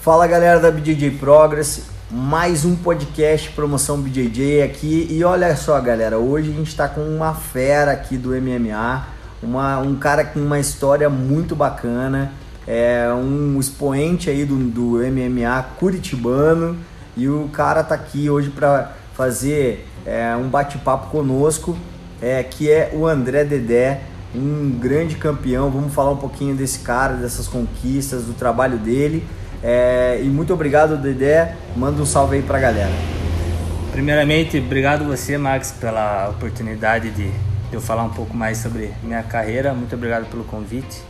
Fala galera da BJJ Progress, mais um podcast promoção BJJ aqui e olha só galera, hoje a gente está com uma fera aqui do MMA, uma, um cara com uma história muito bacana, é um expoente aí do, do MMA curitibano e o cara tá aqui hoje para fazer é, um bate-papo conosco, é, que é o André Dedé, um grande campeão. Vamos falar um pouquinho desse cara, dessas conquistas, do trabalho dele. É, e muito obrigado, Dedé. Manda um salve aí pra galera. Primeiramente, obrigado você, Max, pela oportunidade de eu falar um pouco mais sobre minha carreira. Muito obrigado pelo convite.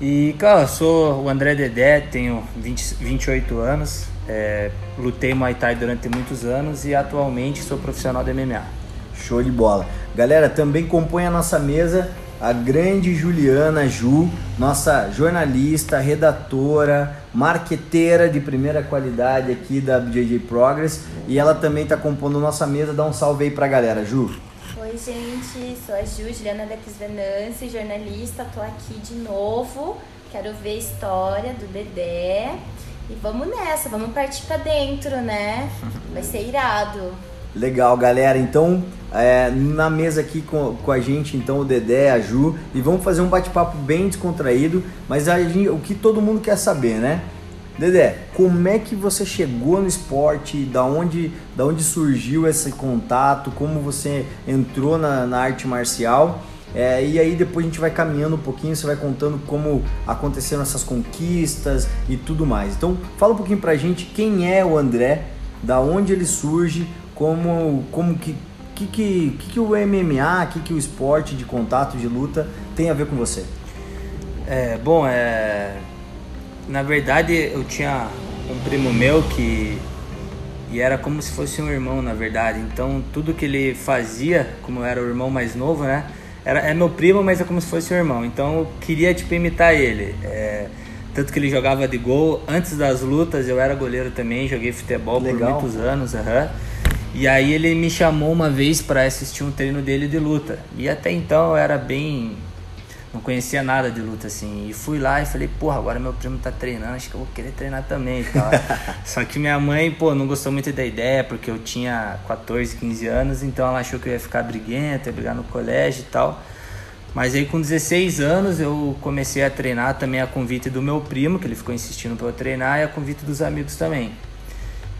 E, cara, eu sou o André Dedé, tenho 20, 28 anos, é, lutei Muay Thai durante muitos anos e atualmente sou profissional de MMA. Show de bola. Galera, também compõe a nossa mesa a grande Juliana Ju, nossa jornalista, redatora, marqueteira de primeira qualidade aqui da BJJ Progress. E ela também está compondo nossa mesa. Dá um salve aí pra galera, Ju. Oi, gente, sou a Ju, Juliana Dex Venance, jornalista, tô aqui de novo. Quero ver a história do Dedé. E vamos nessa, vamos partir pra dentro, né? Vai ser irado. Legal, galera. Então, é, na mesa aqui com, com a gente, então, o Dedé, a Ju, e vamos fazer um bate-papo bem descontraído, mas a o que todo mundo quer saber, né? Dedé, como é que você chegou no esporte? Da onde, da onde surgiu esse contato? Como você entrou na, na arte marcial? É, e aí depois a gente vai caminhando um pouquinho, você vai contando como aconteceram essas conquistas e tudo mais. Então fala um pouquinho pra gente quem é o André, da onde ele surge, como, como que, que, que, que, o MMA, que, que o esporte de contato, de luta tem a ver com você? É, bom, é, na verdade eu tinha um primo meu que e era como se fosse um irmão, na verdade. Então tudo que ele fazia, como eu era o irmão mais novo, né? Era, é meu primo, mas é como se fosse um irmão. Então eu queria tipo imitar ele. É, tanto que ele jogava de gol antes das lutas. Eu era goleiro também, joguei futebol Legal. por muitos anos. Uhum. E aí ele me chamou uma vez para assistir um treino dele de luta. E até então eu era bem. Não conhecia nada de luta assim. E fui lá e falei, porra, agora meu primo tá treinando, acho que eu vou querer treinar também e tal. Só que minha mãe, pô, não gostou muito da ideia, porque eu tinha 14, 15 anos, então ela achou que eu ia ficar briguento, ia brigar no colégio e tal. Mas aí com 16 anos eu comecei a treinar também a convite do meu primo, que ele ficou insistindo para eu treinar, e a convite dos amigos também.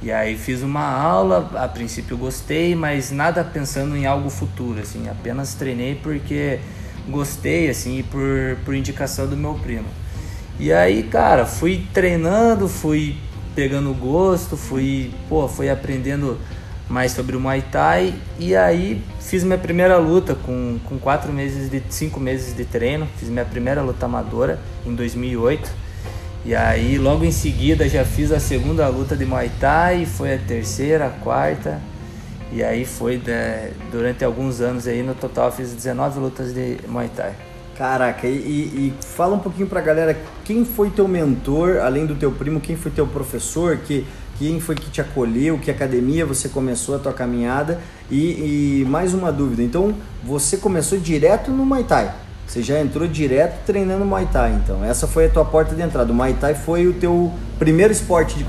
E aí fiz uma aula, a princípio gostei, mas nada pensando em algo futuro, assim, apenas treinei porque gostei, assim, por, por indicação do meu primo. E aí, cara, fui treinando, fui pegando gosto, fui, pô, fui aprendendo mais sobre o Muay Thai e aí fiz minha primeira luta com, com quatro meses de cinco meses de treino, fiz minha primeira luta amadora em 2008 e aí logo em seguida já fiz a segunda luta de Muay Thai, foi a terceira, a quarta. E aí foi durante alguns anos aí, no total fiz 19 lutas de Muay Thai. Caraca, e, e, fala um pouquinho pra galera quem foi teu mentor, além do teu primo, quem foi teu professor, que, quem foi que te acolheu, que academia você começou a tua caminhada e, e mais uma dúvida, então você começou direto no Muay Thai? Você já entrou direto treinando Muay Thai, então. Essa foi a tua porta de entrada. O Muay Thai foi o teu primeiro esporte de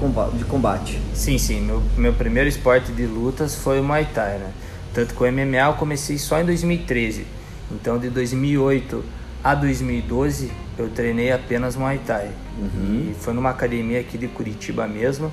combate. Sim, sim. Meu, meu primeiro esporte de lutas foi o Muay Thai, né? Tanto que o MMA eu comecei só em 2013. Então, de 2008 a 2012, eu treinei apenas Muay Thai. Uhum. E foi numa academia aqui de Curitiba mesmo.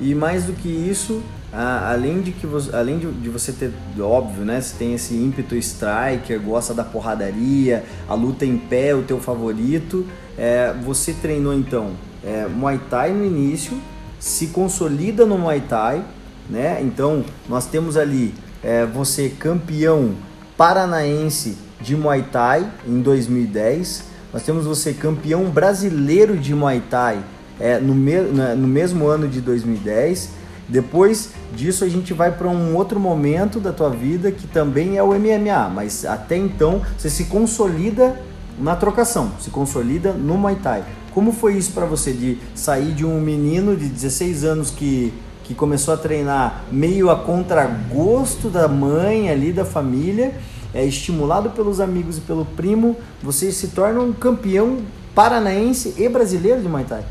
E mais do que isso, ah, além de que você, além de, você ter óbvio né você tem esse ímpeto striker gosta da porradaria a luta em pé é o teu favorito é, você treinou então é, Muay Thai no início se consolida no Muay Thai né então nós temos ali é, você campeão paranaense de Muay Thai em 2010 nós temos você campeão brasileiro de Muay Thai é, no, me, no mesmo ano de 2010 depois disso a gente vai para um outro momento da tua vida que também é o MMA, mas até então você se consolida na trocação, se consolida no Muay Thai. Como foi isso para você de sair de um menino de 16 anos que que começou a treinar meio a contragosto da mãe ali da família, é estimulado pelos amigos e pelo primo, você se torna um campeão paranaense e brasileiro de Muay Thai.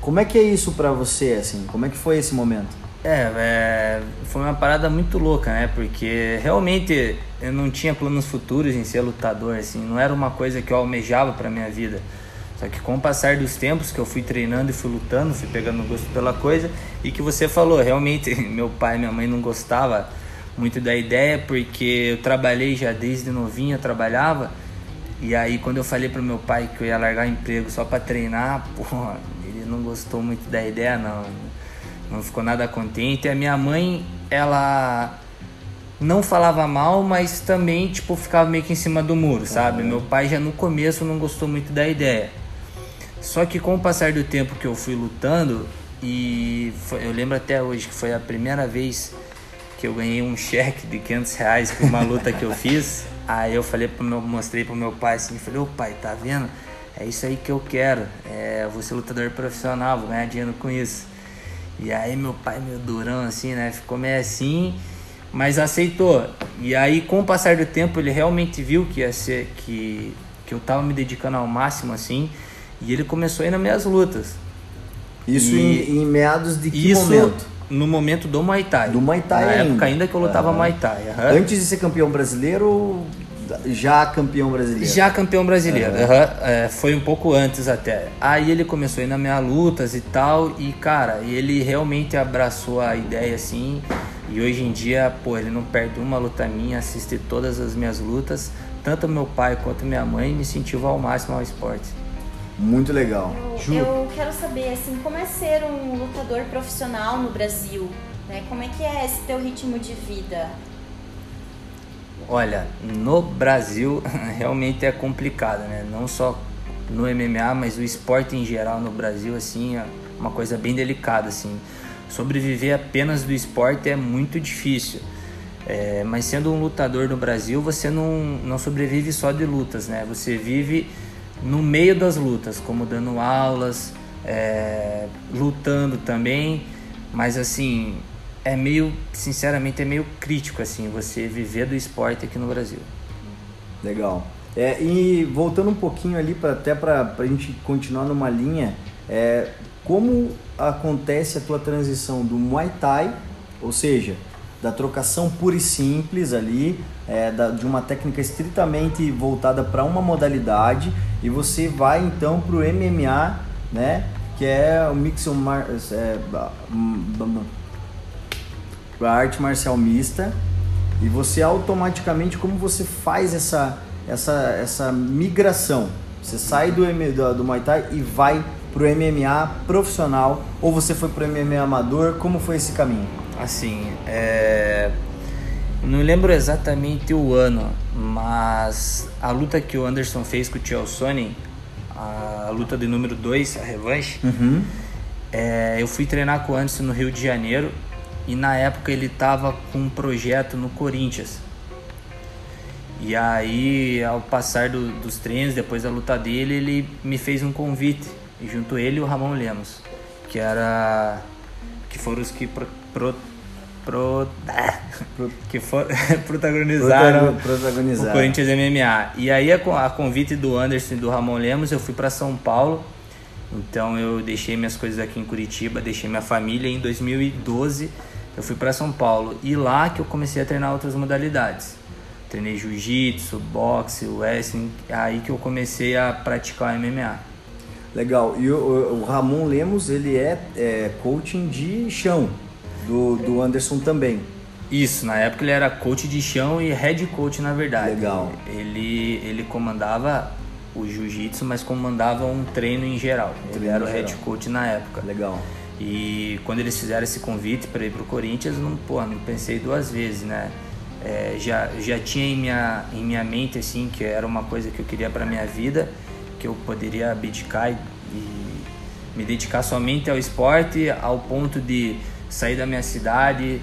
Como é que é isso para você, assim? Como é que foi esse momento? É, é, foi uma parada muito louca, né? Porque realmente eu não tinha planos futuros em ser lutador, assim, não era uma coisa que eu almejava para minha vida. Só que com o passar dos tempos que eu fui treinando e fui lutando, fui pegando gosto pela coisa, e que você falou, realmente meu pai e minha mãe não gostava muito da ideia, porque eu trabalhei já desde novinho, eu trabalhava, e aí quando eu falei pro meu pai que eu ia largar o emprego só para treinar, pô, ele não gostou muito da ideia não. Não ficou nada contente. E a minha mãe, ela não falava mal, mas também tipo ficava meio que em cima do muro, sabe? Meu pai já no começo não gostou muito da ideia. Só que com o passar do tempo que eu fui lutando e foi, eu lembro até hoje que foi a primeira vez que eu ganhei um cheque de 500 reais por uma luta que eu fiz. Aí eu falei pro meu, mostrei pro meu pai assim, falei, ô pai, tá vendo? É isso aí que eu quero. É, eu vou ser lutador profissional, vou ganhar dinheiro com isso. E aí meu pai, meio durão assim, né? Ficou meio assim, mas aceitou. E aí com o passar do tempo ele realmente viu que ia ser que que eu tava me dedicando ao máximo assim, e ele começou a ir nas minhas lutas. Isso E- em, em meados de que Isso momento? no momento do Muay Thai. Do Muay Thai Na ainda. época ainda que eu lutava Aham. Muay Thai. aham. Antes de ser campeão brasileiro, já campeão brasileiro? Já campeão brasileiro, Aham. aham. É, foi um pouco antes até. Aí ele começou a ir nas minhas lutas e tal, e cara, ele realmente abraçou a ideia assim. E hoje em dia, pô, ele não perde uma luta minha, assiste todas as minhas lutas. Tanto meu pai quanto minha mãe me incentivam ao máximo ao esporte. Muito legal. Eu, Ju, eu quero saber, assim, como é ser um lutador profissional no Brasil? Né? Como é que é esse teu ritmo de vida? Olha, no Brasil realmente é complicado, né? Não só no MMA, mas o esporte em geral no Brasil, assim, é uma coisa bem delicada, assim. Sobreviver apenas do esporte é muito difícil. É, mas sendo um lutador no Brasil, você não, não sobrevive só de lutas, né? Você vive no meio das lutas, como dando aulas, é, lutando também. Mas assim, é meio, sinceramente, é meio crítico assim você viver do esporte aqui no Brasil. Legal. É, e voltando um pouquinho ali pra, até para a gente continuar numa linha, é, como acontece a tua transição do Muay Thai, ou seja, da trocação pura e simples ali, é, da- de uma técnica estritamente voltada para uma modalidade, e você vai então para o MMA, né, que é o Mixed Mar é, ba- para arte marcial mista e você automaticamente como você faz essa essa essa migração? Você sai do M- do, do Muay Thai e vai pro MMA profissional ou você foi pro MMA amador? Como foi esse caminho? Assim, é... não lembro exatamente o ano, mas a luta que o Anderson fez com o Tio Sonnen, a luta de número 2, a revanche, uhum. É, eu fui treinar com o Anderson no Rio de Janeiro e na época ele tava com um projeto no Corinthians. E aí, ao passar do- dos treinos, depois da luta dele, ele me fez um convite, e junto ele e o Ramon Lemos, que era que foram os que pro, pro, pro- que for, protagonizaram protagonizar o Corinthians MMA. E aí, a, a convite do Anderson e do Ramon Lemos, eu fui para São Paulo. Então, eu deixei minhas coisas aqui em Curitiba, deixei minha família. Em 2012, eu fui para São Paulo. E lá que eu comecei a treinar outras modalidades. Treinei jiu-jitsu, boxe, wrestling. Aí que eu comecei a praticar o MMA. legal e o, o- Ramon Lemos ele é, é coaching de chão do, do Anderson também Isso, na época ele era coach de chão e head coach na verdade. Legal. Ele, ele comandava o jiu-jitsu, mas comandava um treino em geral. Ele Treino era o head geral. coach na época. legal E quando eles fizeram esse convite para ir pro Corinthians, não, pô, não pensei duas vezes, né? É, já, já tinha em minha, em minha mente, assim, que era uma coisa que eu queria para minha vida, que eu poderia abdicar e, e me dedicar somente ao esporte, ao ponto de sair da minha cidade,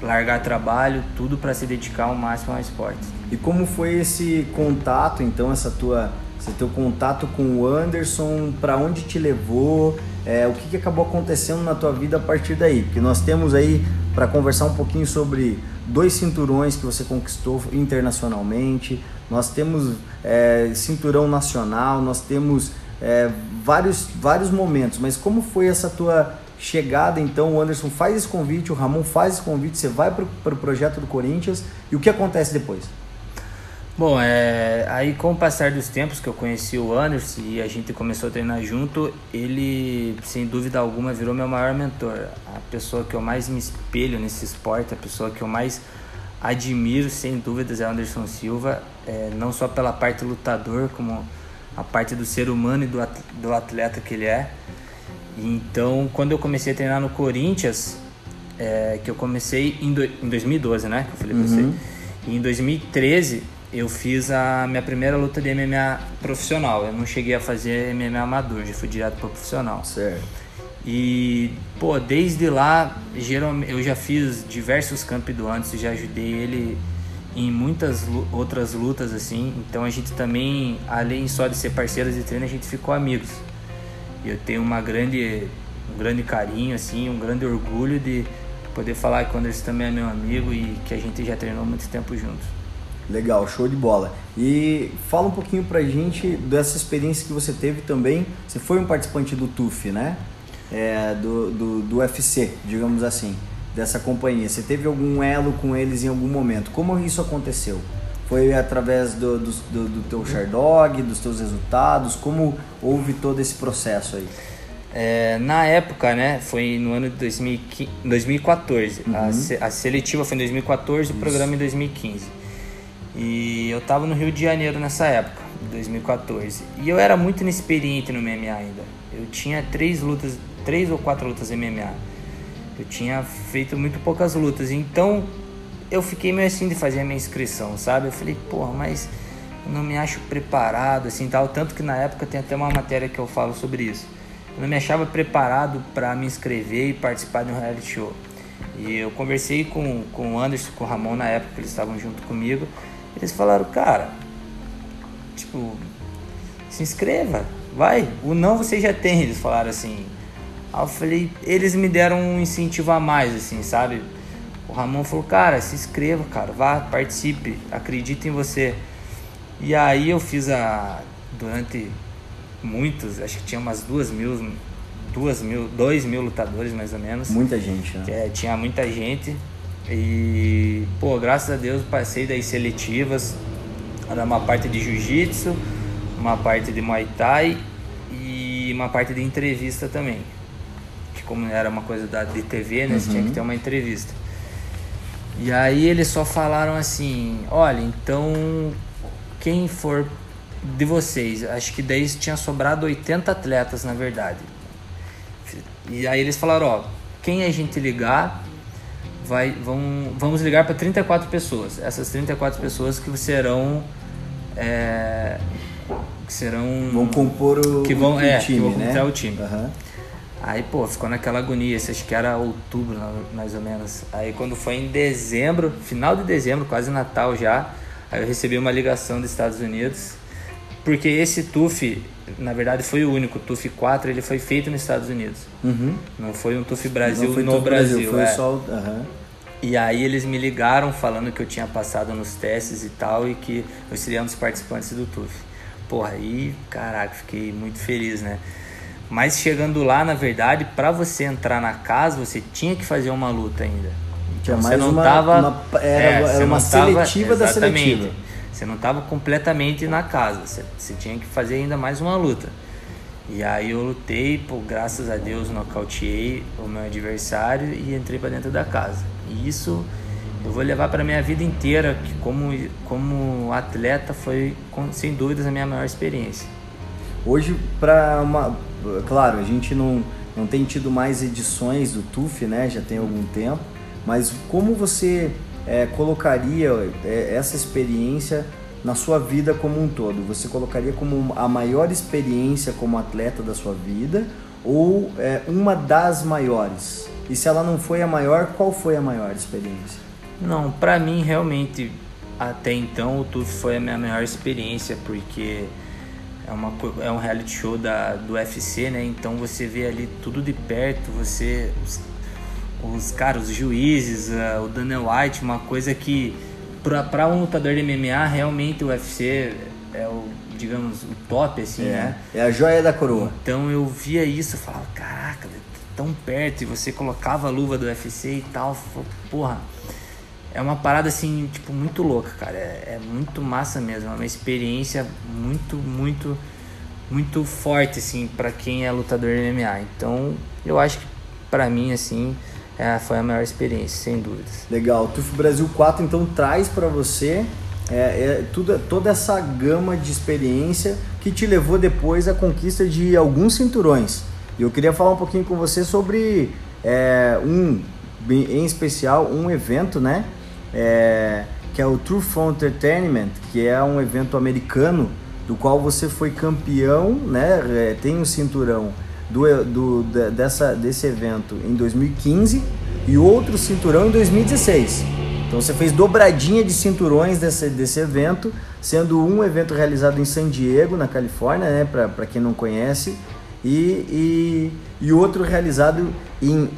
largar trabalho, tudo para se dedicar ao máximo ao esporte. E como foi esse contato, então, essa tua, esse teu contato com o Anderson, para onde te levou, é, o que, que acabou acontecendo na tua vida a partir daí? Porque nós temos aí para conversar um pouquinho sobre dois cinturões que você conquistou internacionalmente, nós temos é, cinturão nacional, nós temos é, vários, vários momentos, mas como foi essa tua chegada então? O Anderson faz esse convite, o Ramon faz esse convite, você vai para o pro projeto do Corinthians e o que acontece depois? Bom, é, aí com o passar dos tempos que eu conheci o Anderson e a gente começou a treinar junto, ele sem dúvida alguma virou meu maior mentor. A pessoa que eu mais me espelho nesse esporte, a pessoa que eu mais admiro sem dúvidas é o Anderson Silva, é, não só pela parte lutador, como a parte do ser humano e do atleta que ele é. Então, quando eu comecei a treinar no Corinthians, é, que eu comecei em, do, em 2012, né? Que eu falei uhum. pra você. E em 2013 eu fiz a minha primeira luta de MMA profissional. Eu não cheguei a fazer MMA amador, já fui direto para profissional. Certo. E, pô, desde lá, geralmente, eu já fiz diversos campeonatos, já ajudei ele em muitas outras lutas, assim. Então a gente também, além só de ser parceiros de treino, a gente ficou amigos. E eu tenho uma grande, um grande carinho, assim, um grande orgulho de poder falar que o Anderson também é meu amigo e que a gente já treinou muito tempo juntos. Legal, show de bola. E fala um pouquinho pra gente dessa experiência que você teve também. Você foi um participante do TUF, né? É, do, do, do UFC, digamos assim, dessa companhia. Você teve algum elo com eles em algum momento? Como isso aconteceu? Foi através do, do, do, do teu dos teus resultados? Como houve todo esse processo aí? É, na época, né, foi no ano de 2014. Uhum. A, a, seletiva foi em 2014, Isso. o programa em 2015. E eu tava no Rio de Janeiro nessa época, 2014. E eu era muito inexperiente no MMA ainda. Eu tinha três lutas, três ou quatro lutas MMA. Eu tinha feito muito poucas lutas. Então eu fiquei meio assim de fazer a minha inscrição, sabe? Eu falei, porra, mas eu não me acho preparado assim tal. Tanto que na época tem até uma matéria que eu falo sobre isso. Eu não me achava preparado para me inscrever e participar de um reality show. E eu conversei com, com o Anderson, com o Ramon na época, que eles estavam junto comigo. Eles falaram, cara, tipo, se inscreva, vai. O não você já tem, eles falaram assim. Aí eu falei, eles me deram um incentivo a mais, assim, sabe? O Ramon falou, cara, se inscreva, cara, vá, participe, acredite em você. E aí eu fiz a. Durante muitos, acho que tinha umas duas mil, duas mil, dois mil lutadores mais ou menos. Muita gente, né? É, tinha muita gente. E, pô, graças a Deus passei das seletivas. Era uma parte de jiu-jitsu, uma parte de muay thai e uma parte de entrevista também. Que como era uma coisa da, de TV, né? Uhum. Você tinha que ter uma entrevista. E aí eles só falaram assim, olha, então quem for de vocês, acho que daí tinha sobrado 80 atletas na verdade. E aí eles falaram, ó, quem a gente ligar, vai, vão, vamos ligar para 34 pessoas. Essas 34 pessoas que serão. É, que serão. Vão compor o, que vão, o é, time, que vão né? o time. Uhum. Aí, pô, ficou naquela agonia. Acho que era outubro, mais ou menos. Aí, quando foi em dezembro, final de dezembro, quase Natal já, aí eu recebi uma ligação dos Estados Unidos. Porque esse TUF, na verdade, foi o único. O TUF 4 ele foi feito nos Estados Unidos. Uhum. Não foi um TUF Brasil no Brasil. Brasil. Foi é. só. Uhum. E aí eles me ligaram falando que eu tinha passado nos testes e tal e que eu seria um dos participantes do TUF. Porra, aí, caraca, fiquei muito feliz, né? Mas chegando lá, na verdade, para você entrar na casa, você tinha que fazer uma luta ainda. Então, você não uma, tava uma, era, é, era uma seletiva tava, da seletiva. Você não estava completamente na casa, você, você tinha que fazer ainda mais uma luta. E aí eu lutei, pô, graças a Deus nocauteei o meu adversário e entrei para dentro da casa. E isso eu vou levar para minha vida inteira, que como, como atleta foi sem dúvidas a minha maior experiência. Hoje, para uma. Claro, a gente não, não tem tido mais edições do TUF, né? Já tem algum tempo, mas como você é, colocaria é, essa experiência na sua vida como um todo? Você colocaria como a maior experiência como atleta da sua vida ou é, uma das maiores? E se ela não foi a maior, qual foi a maior experiência? Não, para mim realmente até então o TUF foi a minha maior experiência porque é, uma, é um reality show da, do UFC, né? Então você vê ali tudo de perto, você os, os caras, os juízes, uh, o Daniel White, uma coisa que para um lutador de MMA realmente o UFC é o, digamos, o top, assim, é, né? É a joia da coroa. Então eu via isso e falava, caraca, tão perto, e você colocava a luva do UFC e tal, porra. É uma parada assim, tipo, muito louca, cara. É, é muito massa mesmo. É uma experiência muito, muito, muito forte, assim, para quem é lutador de MMA. Então, eu acho que para mim, assim, é, foi a maior experiência, sem dúvidas. Legal. TUF Brasil 4 então traz para você é, é, tudo, toda essa gama de experiência que te levou depois à conquista de alguns cinturões. E eu queria falar um pouquinho com você sobre é, um, em especial, um evento, né? É, que é o True Front Entertainment, que é um evento americano do qual você foi campeão, né? É, tem um cinturão do, do, dessa, desse evento em 2015 e outro cinturão em 2016. Então você fez dobradinha de cinturões desse, desse evento, sendo um evento realizado em San Diego, na Califórnia, né, para quem não conhece, e, e, e, outro realizado em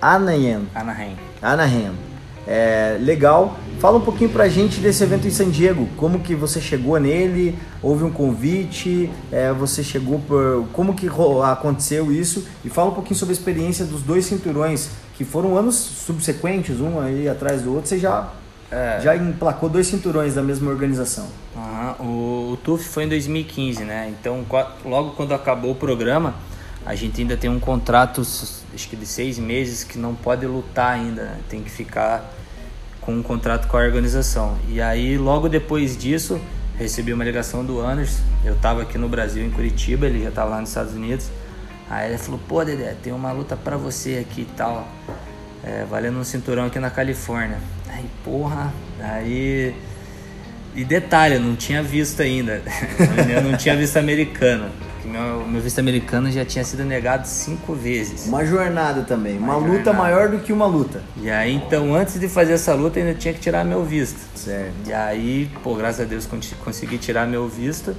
Anaheim. Anaheim. Anaheim. É, legal. Fala um pouquinho pra gente desse evento em San Diego. Como que você chegou nele? Houve um convite? É, você chegou por... Como que aconteceu isso? E fala um pouquinho sobre a experiência dos dois cinturões que foram anos subsequentes, um aí atrás do outro, você já, é. já emplacou dois cinturões da mesma organização. Uhum. O, o TUF foi em 2015, né? Então, logo quando acabou o programa, a gente ainda tem um contrato, acho que de seis meses, que não pode lutar ainda, né? tem que ficar com um contrato com a organização. E aí, logo depois disso, recebi uma ligação do Anderson. Eu estava aqui no Brasil, em Curitiba, ele já estava lá nos Estados Unidos. Aí ele falou, pô Dedé, tem uma luta pra você aqui e tal. É, valendo um cinturão aqui na Califórnia. Aí, porra, aí. E detalhe, não tinha visto ainda. eu não tinha visto Meu, meu visto americano já tinha sido negado cinco vezes. Uma jornada também, uma, uma luta maior do que uma luta. E aí, então, antes de fazer essa luta, ainda tinha que tirar meu visto. Certo. E aí, pô, graças a Deus consegui tirar meu visto.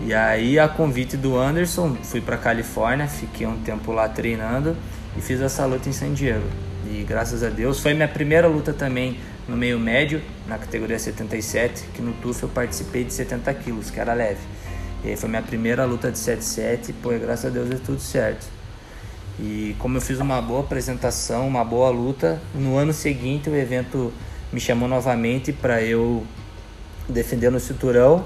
E aí, a convite do Anderson, fui para Califórnia, fiquei um tempo lá treinando e fiz essa luta em San Diego. E graças a Deus, foi minha primeira luta também no meio médio, na categoria 77, que no TUF eu participei de 70 quilos, que era leve. E aí foi minha primeira luta de 77, pô, graças a Deus deu tudo certo. E como eu fiz uma boa apresentação, uma boa luta, no ano seguinte o evento me chamou novamente para eu defender no cinturão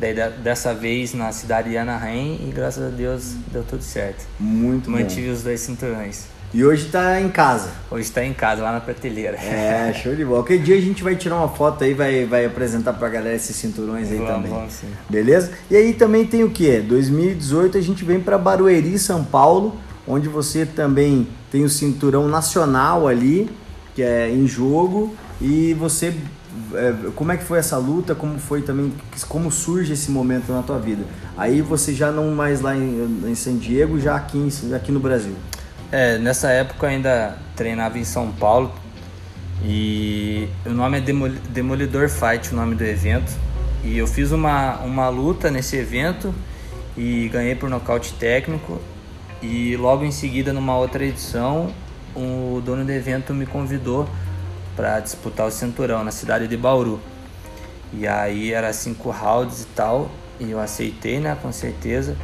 Daí dessa vez na cidade de Anaheim e graças a Deus deu tudo certo. Muito Mantive bom. os dois cinturões. E hoje tá em casa. Hoje tá em casa, lá na prateleira. É, show de bola. Qualquer dia a gente vai tirar uma foto aí, vai, vai apresentar pra galera esses cinturões aí vamos, também. Vamos sim. Beleza? E aí também tem o que? 2018 a gente vem para Barueri, São Paulo, onde você também tem o cinturão nacional ali, que é em jogo, e você é, como é que foi essa luta, como foi também, como surge esse momento na tua vida? Aí você já não mais lá em, em San Diego, já aqui, em, aqui no Brasil. É, nessa época eu ainda treinava em São Paulo e o nome é Demolidor Fight, o nome do evento. E eu fiz uma, uma luta nesse evento e ganhei por nocaute técnico. E logo em seguida, numa outra edição, o dono do evento me convidou para disputar o cinturão na cidade de Bauru. E aí era cinco rounds e tal, e eu aceitei, né, com certeza.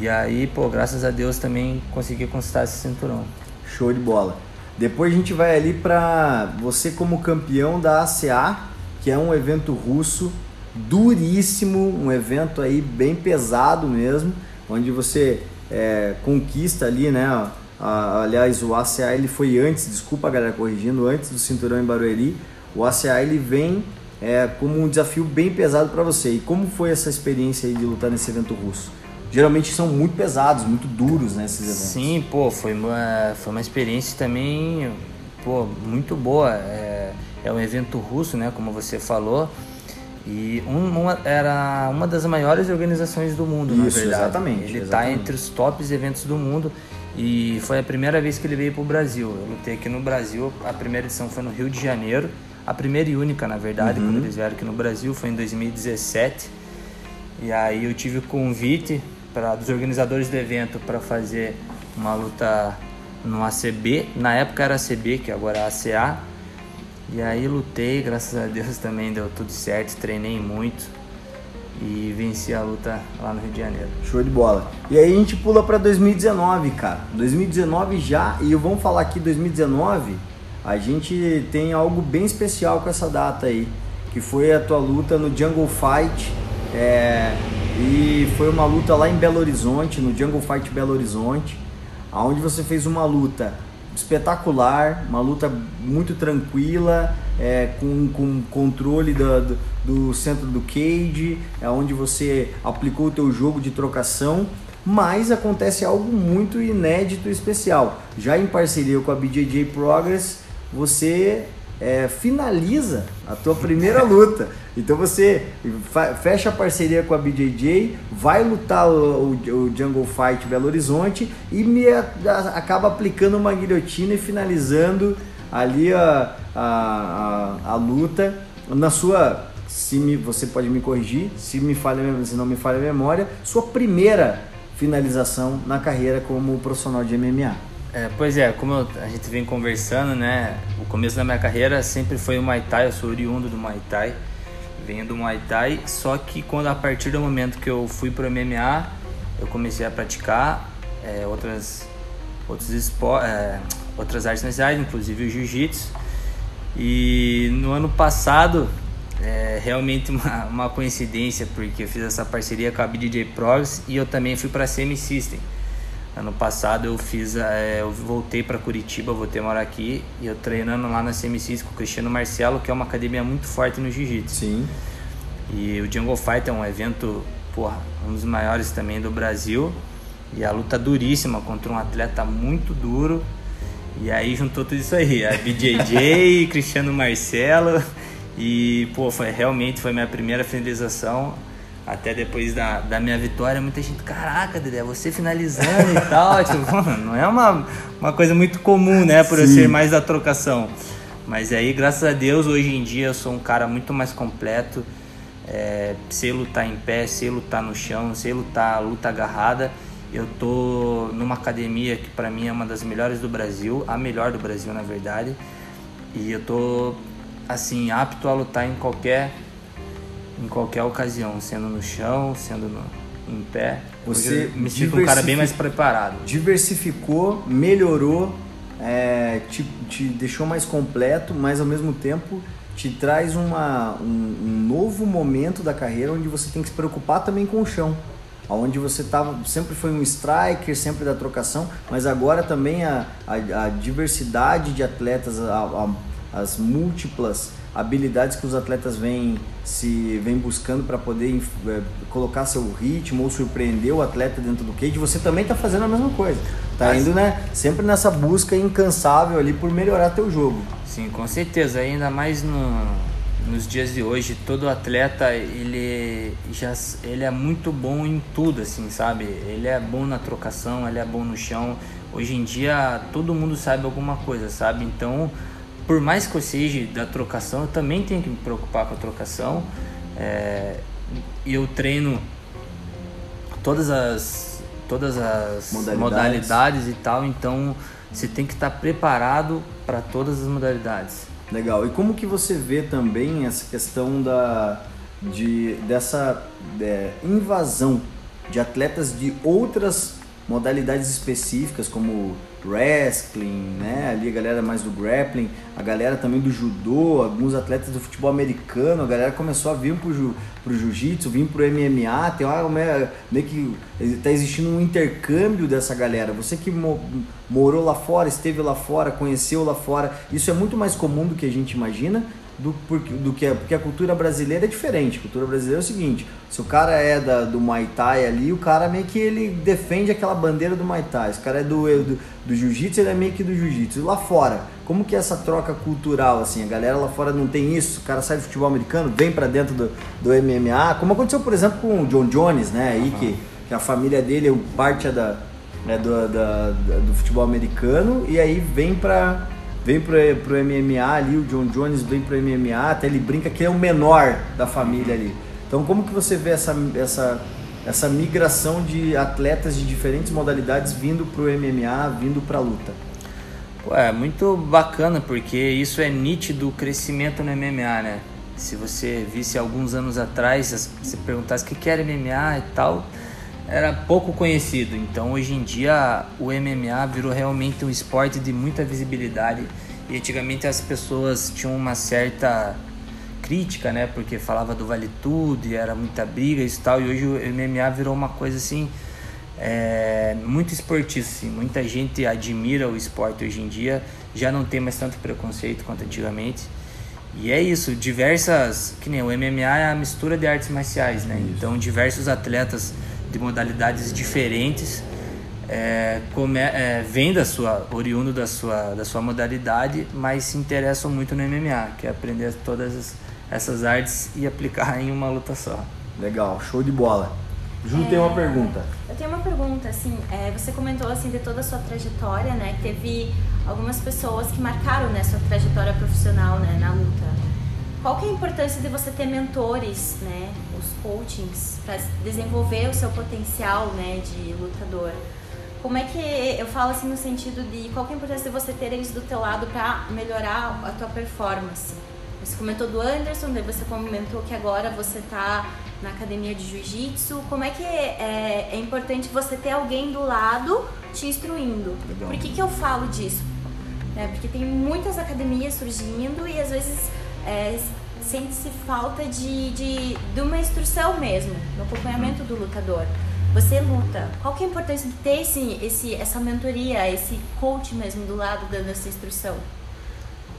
E aí, pô, graças a Deus também consegui conquistar esse cinturão. Show de bola. Depois a gente vai ali para você como campeão da ACA, que é um evento russo duríssimo, um evento aí bem pesado mesmo, onde você é, conquista ali, né, ah, aliás, o ACA ele foi antes, desculpa galera corrigindo, antes do cinturão em Barueri. O ACA ele vem é, como um desafio bem pesado para você. E como foi essa experiência de lutar nesse evento russo? Geralmente são muito pesados, muito duros né, esses eventos. Sim, pô, foi uma, foi uma experiência também pô, muito boa. É, é um evento russo, né, como você falou. E um, uma, era uma das maiores organizações do mundo, Isso, na verdade. Exatamente. Ele está entre os tops eventos do mundo. E foi a primeira vez que ele veio para o Brasil. Eu lutei aqui no Brasil, a primeira edição foi no Rio de Janeiro, a primeira e única, na verdade, uhum. quando eles vieram aqui no Brasil, foi em 2017. E aí eu tive o convite para dos organizadores do evento para fazer uma luta no ACB. Na época era ACB, que agora é ACA. E aí lutei, graças a Deus também deu tudo certo, treinei muito. e venci a luta lá no Rio de Janeiro. Show de bola. E aí a gente pula para 2019, cara. 2019 já, e vamos falar aqui 2019, a gente tem algo bem especial com essa data aí, que foi a tua luta no Jungle Fight. É, e foi uma luta lá em Belo Horizonte, no Jungle Fight Belo Horizonte, aonde você fez uma luta espetacular, uma luta muito tranquila, é, com, com controle do, do, do, centro do cage, é onde você aplicou o teu jogo de trocação, mas acontece algo muito inédito e especial. Já em parceria com a BJJ Progress, você é, finaliza a tua primeira luta. Então você fecha a parceria com a BJJ, vai lutar o, o, o Jungle Fight Belo Horizonte e me a, a, acaba aplicando uma guilhotina e finalizando ali a, a, a, a luta na sua se me, você pode me corrigir, se me falha, se não me falha a memória, sua primeira finalização na carreira como profissional de MMA. É, pois é, como a gente vem conversando, né? O começo da minha carreira sempre foi o Muay Thai, eu sou oriundo do Muay Thai, venho do Muay Thai, só que quando a partir do momento que eu fui pro MMA, eu comecei a praticar é, outras outros esportes, é, outras artes marciais, inclusive o Jiu-Jitsu. E no ano passado, é realmente uma, uma coincidência, porque eu fiz essa parceria com a BDJ Pros e eu também fui para a Semi System. Ano passado eu fiz, é, eu voltei para Curitiba, voltei a morar aqui e eu treinando lá na CMCIS com o Cristiano Marcelo, que é uma academia muito forte no jiu-jitsu. Sim. E o Jungle Fight é um evento, porra, um dos maiores também do Brasil. E a luta duríssima contra um atleta muito duro. E aí juntou tudo isso aí, a BJJ, Cristiano Marcelo. E, pô, foi realmente foi minha primeira finalização até depois da, da minha vitória, muita gente, caraca, Dedé, você finalizando e tal. tipo, não é uma, uma coisa muito comum, né? Por Sim. eu ser mais da trocação. Mas aí, graças a Deus, hoje em dia eu sou um cara muito mais completo. É, sei lutar em pé, sei lutar no chão, sei lutar luta agarrada. Eu tô numa academia que para mim é uma das melhores do Brasil, a melhor do Brasil na verdade. E eu tô assim apto a lutar em qualquer em qualquer ocasião, sendo no chão, sendo no, em pé. Você me sinto um cara bem mais preparado. Diversificou, melhorou, é, te, te deixou mais completo, mas ao mesmo tempo te traz uma, um, um, novo momento da carreira onde você tem que se preocupar também com o chão. Onde você tava, sempre foi um striker, sempre da trocação, mas agora também a, a, a diversidade de atletas, a, as múltiplas habilidades que os atletas vêm se vêm buscando para poder é, colocar seu ritmo ou surpreender o atleta dentro do cage, você também está fazendo a mesma coisa. Tá indo, né, sempre nessa busca incansável ali por melhorar teu jogo. Sim, com certeza, ainda mais no, nos dias de hoje, todo atleta, ele já ele é muito bom em tudo assim, sabe? Ele é bom na trocação, ele é bom no chão. Hoje em dia todo mundo sabe alguma coisa, sabe? Então, por mais que eu seja da trocação, eu também tenho que me preocupar com a trocação. É, eu treino todas as todas as modalidades. modalidades. e tal, então você tem que estar preparado para todas as modalidades. Legal. E como que você vê também essa questão da de dessa é, invasão de atletas de outras modalidades específicas como wrestling, né? Ali a galera mais do grappling, a galera também do judô, alguns atletas do futebol americano, a galera começou a vir pro, ju, pro jiu-jitsu, vir pro MMA, tem uma, meio que tá existindo um intercâmbio dessa galera. Você que mo, morou lá fora, esteve lá fora, conheceu lá fora, isso é muito mais comum do que a gente imagina do, do que porque a cultura brasileira é diferente. A cultura brasileira é o seguinte: se o cara é da, do Muay Thai ali, o cara meio que ele defende aquela bandeira do Muay Thai. Se o cara é do, do, do Jiu-Jitsu, ele é meio que do Jiu-Jitsu. Lá fora, como que é essa troca cultural assim? A galera lá fora não tem isso? O cara sai do futebol americano, vem para dentro do, do MMA, como aconteceu, por exemplo, com o John Jones, né? Aí que, que a família dele é parte da, é do, da, do futebol americano e aí vem para vem pro, pro MMA ali, o John Jones vem pro MMA, até ele brinca que é o menor da família ali. Então como que você vê essa, essa, essa migração de atletas de diferentes modalidades vindo pro MMA, vindo pra luta? É muito bacana, porque isso é nítido o crescimento no MMA, né? Se você visse alguns anos atrás, você perguntasse o que era MMA e tal, era pouco conhecido. Então hoje em dia o MMA virou realmente um esporte de muita visibilidade. E antigamente as pessoas tinham uma certa crítica, né? Porque falava do vale tudo e era muita briga e tal. E hoje o MMA virou uma coisa assim é, muito esportista, assim. Muita gente admira o esporte hoje em dia. Já não tem mais tanto preconceito quanto antigamente. E é isso, diversas, que nem o MMA é a mistura de artes marciais, né? Então diversos atletas de modalidades diferentes é, come, é, vem da sua oriundo da sua da sua modalidade, mas se interessam muito no MMA, que é aprender todas essas artes e aplicar em uma luta só. Legal, show de bola. Ju é, tem uma pergunta. Eu tenho uma pergunta, assim, é, você comentou assim de toda a sua trajetória, né? Que teve algumas pessoas que marcaram né, sua trajetória profissional né, na luta. Qual que é a importância de você ter mentores, né? Os coachings, para desenvolver o seu potencial né, de lutador? Como é que eu falo assim no sentido de qual que é a importância de você ter eles do teu lado para melhorar a tua performance? Você comentou do Anderson, daí você comentou que agora você está na academia de jiu-jitsu. Como é que é, é, importante você ter alguém do lado te instruindo? Legal. Por que, que eu falo disso? É, porque tem muitas academias surgindo e às vezes é, sente-se falta de, de, de uma instrução mesmo, no acompanhamento do lutador. Você luta. Qual que é a importância de ter esse, esse, essa mentoria, esse coach mesmo do lado dando essa instrução?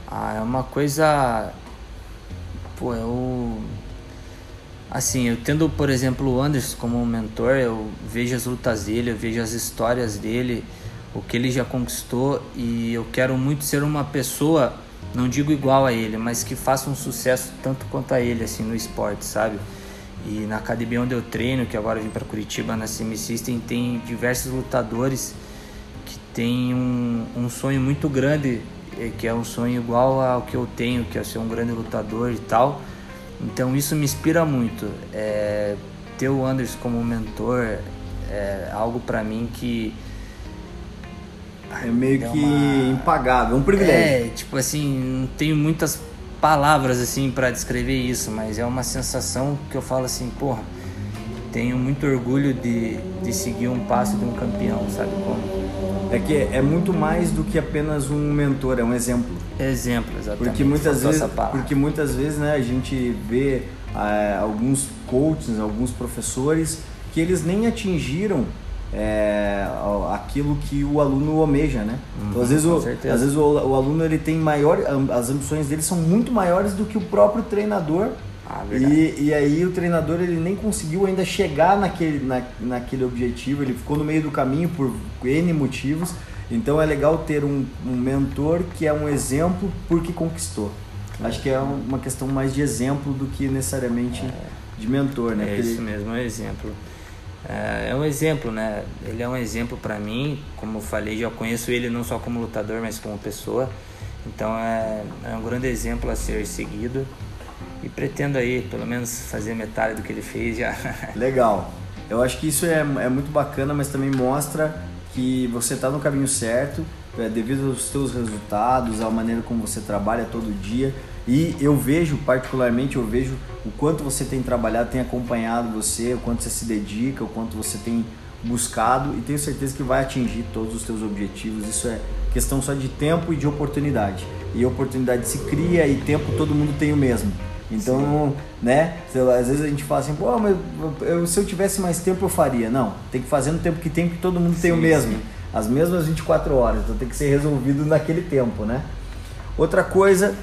Ah, é uma coisa. Pô, eu Assim, eu tendo, por exemplo, o Anderson como mentor, eu vejo as lutas dele, eu vejo as histórias dele, o que ele já conquistou e eu quero muito ser uma pessoa, não digo igual a ele, mas que faça um sucesso tanto quanto a ele, assim, no esporte, sabe? E na academia onde eu treino, que agora vim para Curitiba, na Semi System, tem diversos lutadores que têm um, um sonho muito grande, eh, que é um sonho igual ao que eu tenho, que é ser um grande lutador e tal então isso me inspira muito. É, ter o Anderson como mentor é algo para mim que é meio é que uma... impagável, é um privilégio. É, tipo assim, não tenho muitas palavras assim para descrever isso, mas é uma sensação que eu falo assim, porra, tenho muito orgulho de, de seguir um passo de um campeão, sabe como? É que é muito mais do que apenas um mentor, é um exemplo. Exemplo, exatamente. Porque muitas vezes, porque muitas vezes, né, a gente vê é, alguns coaches, alguns professores que eles nem atingiram é, aquilo que o aluno almeja, né? Uhum, então, às vezes, o, às vezes o, o, aluno ele tem maior, as ambições dele são muito maiores do que o próprio treinador. Ah, e, e aí o treinador ele nem conseguiu ainda chegar naquele, na, naquele objetivo, ele ficou no meio do caminho por N motivos. Então é legal ter um, um mentor que é um exemplo porque conquistou. Acho que é uma questão mais de exemplo do que necessariamente é, de mentor, né? É isso mesmo, é exemplo. É, é um exemplo, né? Ele é um exemplo para mim, como eu falei, já conheço ele não só como lutador, mas como pessoa. Então é, é um grande exemplo a ser seguido e pretendo aí pelo menos fazer metade do que ele fez já. Legal. Eu acho que isso é, é muito bacana, mas também mostra que você está no caminho certo, é, devido aos seus resultados, à maneira como você trabalha todo dia. E eu vejo, particularmente, eu vejo o quanto você tem trabalhado, tem acompanhado você, o quanto você se dedica, o quanto você tem buscado e tenho certeza que vai atingir todos os seus objetivos. Isso é questão só de tempo e de oportunidade. E oportunidade se cria e tempo todo mundo tem o mesmo. Então, Sim. né? Às vezes a gente fala assim, pô, mas eu, se eu tivesse mais tempo eu faria. Não, tem que fazer no tempo que tem, que todo mundo Sim, tem o mesmo. As mesmas 24 horas, então tem que ser resolvido naquele tempo, né? Outra coisa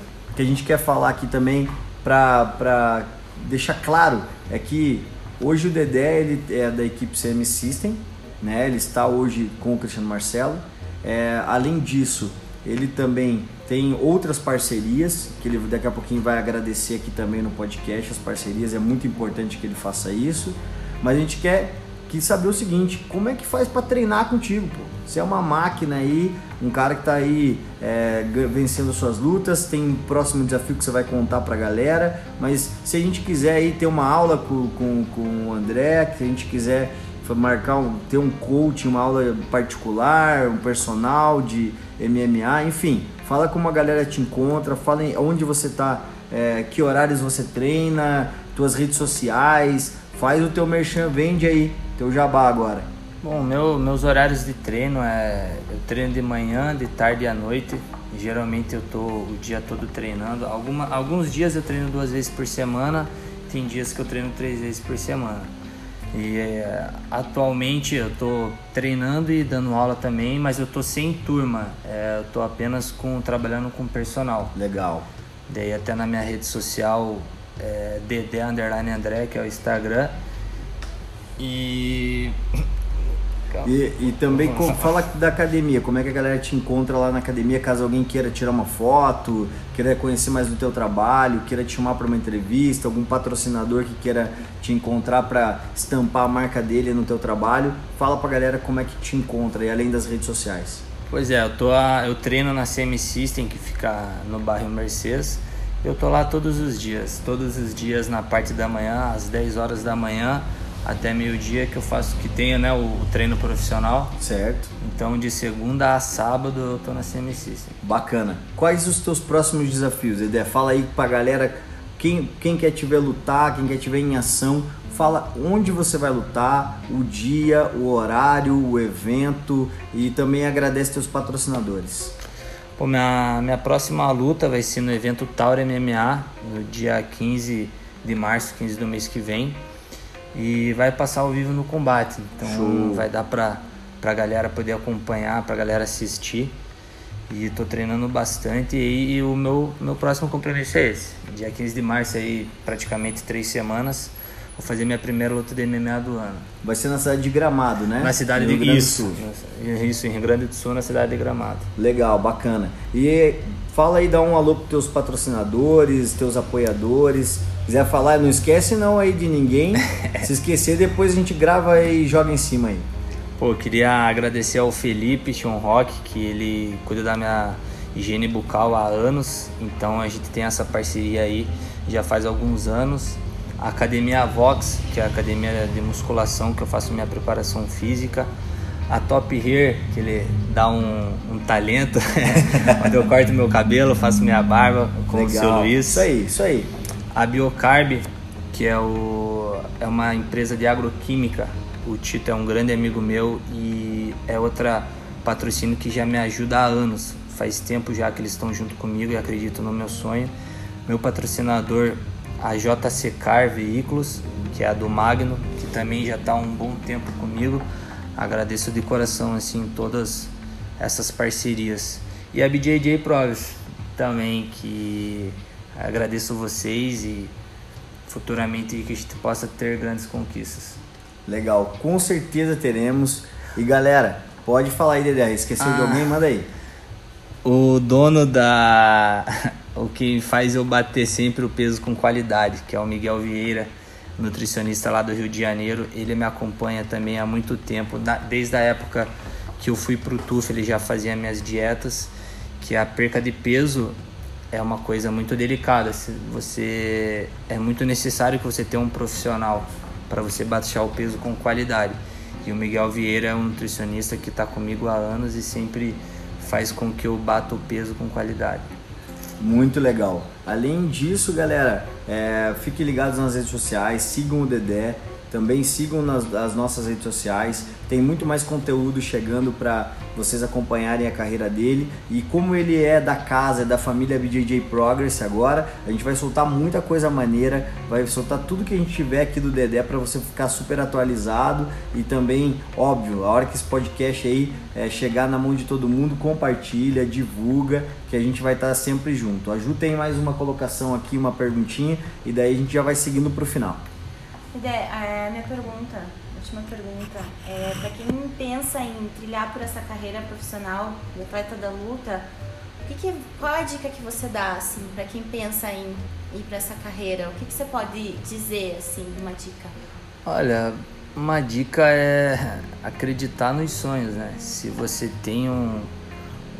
que a gente quer falar aqui também para deixar claro é que hoje o Dedé ele é da equipe CM System, né? Ele está hoje com o Cristiano Marcelo. É, além disso, ele também tem outras parcerias, que ele daqui a pouquinho vai agradecer aqui também no podcast, as parcerias, é muito importante que ele faça isso. Mas a gente quer que saber o seguinte, como é que faz para treinar contigo, pô? Você é uma máquina aí, um cara que está aí é, vencendo suas lutas, tem um próximo desafio que você vai contar para a galera, mas se a gente quiser aí ter uma aula com, com, com o André, se a gente quiser marcar um, ter um coach, uma aula particular, um personal de MMA, enfim, fala como a galera te encontra, fala onde você está é, que horários você treina, tuas redes sociais, faz o teu merchan, vende aí, teu jabá agora. Bom, meu, meus horários de treino é eu treino de manhã, de tarde e à noite. Geralmente eu tô o dia todo treinando. Alguma, alguns dias eu treino duas vezes por semana, tem dias que eu treino três vezes por semana. E é, atualmente eu tô treinando e dando aula também, mas eu tô sem turma. É, eu tô apenas com trabalhando com personal. Legal. Daí até na minha rede social é, DD Underline André, que é o Instagram. E e, e também com, fala da academia, como é que a galera te encontra lá na academia, caso alguém queira tirar uma foto, queira conhecer mais do teu trabalho, queira te chamar para uma entrevista, algum patrocinador que queira te encontrar para estampar a marca dele no teu trabalho, fala pra galera como é que te encontra e além das redes sociais. Pois é, eu, tô a, eu treino na CM System, que fica no bairro Mercedes. Eu tô lá todos os dias, todos os dias na parte da manhã, às 10 horas da manhã até meio-dia que eu faço, que tenho né, o, o, treino profissional. Certo. Então de segunda a sábado eu tô na CM System. Bacana. Quais os teus próximos desafios, Edé? Fala aí pra galera, quem, quem quer te ver lutar, quem quer te ver em ação, fala onde você vai lutar, o dia, o horário, o evento e também agradece teus patrocinadores. Pô, minha, minha próxima luta vai ser no evento Tauro MMA, no dia 15 de março, 15 do mês que vem e vai passar ao vivo no combate. Então Show. vai dar pra, pra galera poder acompanhar, pra galera assistir. E tô treinando bastante e, e, o meu, meu próximo compromisso é esse. Dia 15 de março aí, praticamente três semanas, vou fazer minha primeira luta de MMA do ano. Vai ser na cidade de Gramado, né? Na cidade de Gramado. Isso. Isso, em Rio Grande do Sul, na cidade de Gramado. Legal, bacana. E fala aí, dá um alô pros teus patrocinadores, teus apoiadores quiser falar, não esquece não aí de ninguém. Se esquecer, depois a gente grava e joga em cima aí. Pô, queria agradecer ao Felipe Sean Rock, que ele cuida da minha higiene bucal há anos. Então a gente tem essa parceria aí já faz alguns anos. A Academia Vox, que é a academia de musculação que eu faço minha preparação física. A Top Hair, que ele dá um, um talento, quando eu corto meu cabelo, faço minha barba com Legal. o seu Luiz. Isso aí, isso aí. A Biocarb, que é, o, é uma empresa de agroquímica, o Tito é um grande amigo meu e é outra patrocínio que já me ajuda há anos. Faz tempo já que eles estão junto comigo e acredito no meu sonho. Meu patrocinador, a JC Car Veículos, que é a do Magno, que também já está há um bom tempo comigo. Agradeço de coração assim todas essas parcerias. E a BJJ Proves também, que Agradeço vocês e futuramente que a gente possa ter grandes conquistas. Legal, com certeza teremos. E galera, pode falar aí, Dedé. Esqueceu ah, de alguém? Manda aí. O dono da. o que faz eu bater sempre o peso com qualidade, que é o Miguel Vieira, nutricionista lá do Rio de Janeiro. Ele me acompanha também há muito tempo, desde a época que eu fui pro TUF, ele já fazia minhas dietas, que a perca de peso é uma coisa muito delicada. Você é muito necessário que você tenha um profissional para você baixar o peso com qualidade. E o Miguel Vieira é um nutricionista que está comigo há anos e sempre faz com que eu bata o peso com qualidade. Muito legal. Além disso, galera, é, fiquem ligados nas redes sociais, sigam o Dedé, também sigam nas, nossas redes sociais, tem muito mais conteúdo chegando para vocês acompanharem a carreira dele. E como ele é da casa, é da família BJJ Progress agora, a gente vai soltar muita coisa maneira, vai soltar tudo que a gente tiver aqui do Dedé para você ficar super atualizado e também, óbvio, a hora que esse podcast aí é, chegar na mão de todo mundo, compartilha, divulga, que a gente vai estar tá sempre junto. A Ju tem mais uma colocação aqui, uma perguntinha, e daí a gente já vai seguindo para o final. A minha pergunta, última pergunta, é para quem pensa em trilhar por essa carreira profissional de atleta da luta, o que, que qual é a dica que você dá assim para quem pensa em ir para essa carreira? O que, que você pode dizer assim, uma dica? Olha, uma dica é acreditar nos sonhos, né? Se você tem um,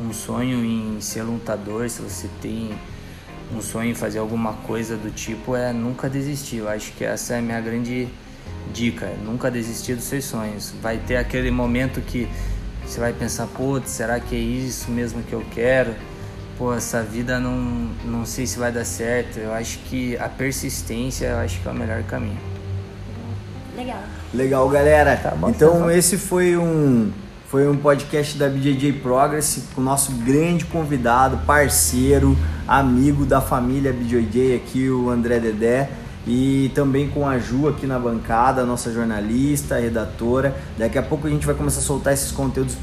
um sonho em ser lutador, se você tem um sonho em fazer alguma coisa do tipo é nunca desistir. Eu acho que essa é a minha grande dica, é nunca desistir dos seus sonhos. Vai ter aquele momento que você vai pensar, putz, será que é isso mesmo que eu quero? pô, essa vida não, não sei se vai dar certo. Eu acho que a persistência, eu acho que é o melhor caminho. Legal. Legal, galera. Tá bom, então tá bom. esse foi um foi um podcast da BJJ Progress com o nosso grande convidado, parceiro, amigo da família BJJ aqui, o André Dedé. E também com a Ju aqui na bancada, nossa jornalista, redatora. Daqui a pouco a gente vai começar a soltar esses conteúdos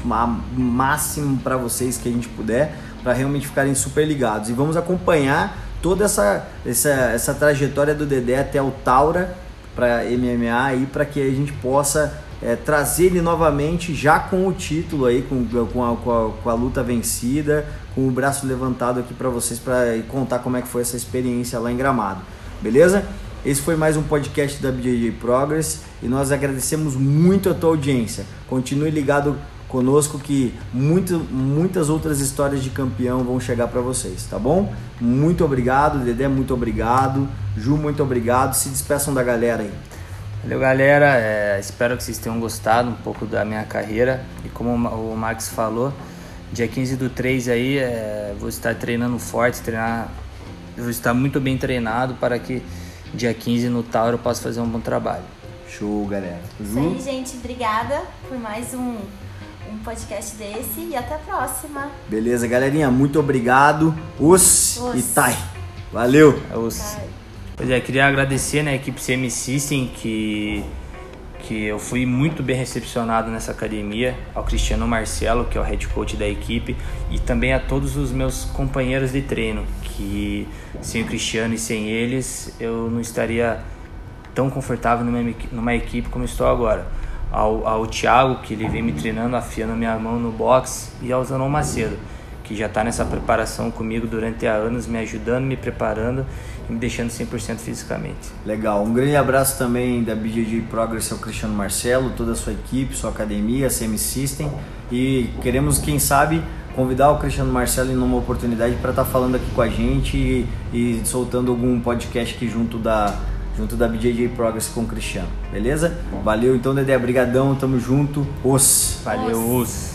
máximo para vocês que a gente puder, para realmente ficarem super ligados. E vamos acompanhar toda essa, essa, essa trajetória do Dedé até o Taura para MMA aí para que a gente possa é, trazer ele novamente já com o título aí, com, com, a, com, a, com a luta vencida, com o braço levantado aqui para vocês para contar como é que foi essa experiência lá em Gramado, beleza? Esse foi mais um podcast da BJJ Progress e nós agradecemos muito a tua audiência. Continue ligado conosco que muito, muitas outras histórias de campeão vão chegar para vocês, tá bom? Muito obrigado, Dedé, muito obrigado, Ju, muito obrigado. Se despeçam da galera aí. Valeu, galera. É, espero que vocês tenham gostado um pouco da minha carreira. E como o Ma- o Max falou, dia 15 do 3 aí, é, vou estar treinando forte, treinar, vou estar muito bem treinado para que dia 15 no Tauro eu possa fazer um bom trabalho. Show, galera. Isso Ju? aí, gente. Obrigada por mais um, um podcast desse e até a próxima. Beleza, galerinha, muito obrigado. Os, Os. e Tai. Valeu. É os-? Pois é, queria agradecer né, a equipe CM System que, que eu fui muito bem recepcionado nessa academia, ao Cristiano Marcelo, que é o head coach da equipe, e também a todos os meus companheiros de treino, que sem o Cristiano e sem eles eu não estaria tão confortável numa, numa equipe como estou agora. Ao, ao Thiago, que ele vem me treinando, afiando minha mão no box, e ao Zanon Macedo, que já está nessa preparação comigo durante há anos, me ajudando, me preparando me deixando 100% fisicamente. Legal. Um grande abraço também da BJJ Progress ao Cristiano Marcelo, toda a sua equipe, sua academia, a CM System. E queremos, quem sabe, convidar o Cristiano Marcelo em uma oportunidade para estar falando aqui com a gente e, e soltando algum podcast aqui junto da, junto da BJJ Progress com o Cristiano. Beleza? Valeu então, Dedé. Brigadão. Tamo junto. Os. Valeu, os.